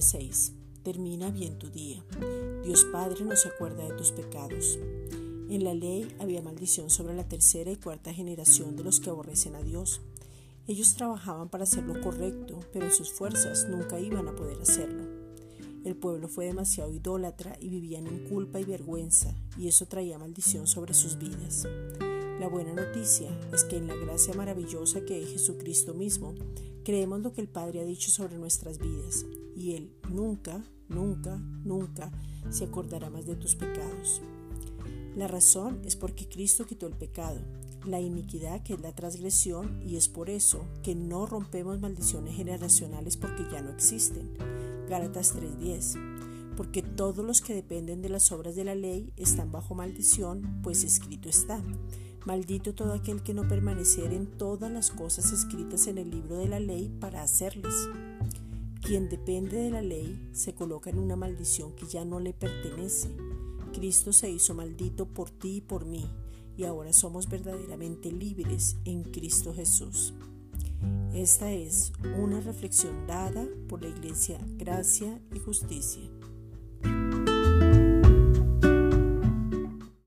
6. Termina bien tu día. Dios Padre no se acuerda de tus pecados. En la ley había maldición sobre la tercera y cuarta generación de los que aborrecen a Dios. Ellos trabajaban para hacer lo correcto, pero sus fuerzas nunca iban a poder hacerlo. El pueblo fue demasiado idólatra y vivían en culpa y vergüenza, y eso traía maldición sobre sus vidas. La buena noticia es que en la gracia maravillosa que es Jesucristo mismo, creemos lo que el Padre ha dicho sobre nuestras vidas, y Él nunca, nunca, nunca se acordará más de tus pecados. La razón es porque Cristo quitó el pecado, la iniquidad que es la transgresión, y es por eso que no rompemos maldiciones generacionales porque ya no existen Gálatas 3:10. Porque todos los que dependen de las obras de la ley están bajo maldición, pues escrito está. Maldito todo aquel que no permaneciera en todas las cosas escritas en el libro de la ley para hacerlas. Quien depende de la ley se coloca en una maldición que ya no le pertenece. Cristo se hizo maldito por ti y por mí, y ahora somos verdaderamente libres en Cristo Jesús. Esta es una reflexión dada por la Iglesia Gracia y Justicia.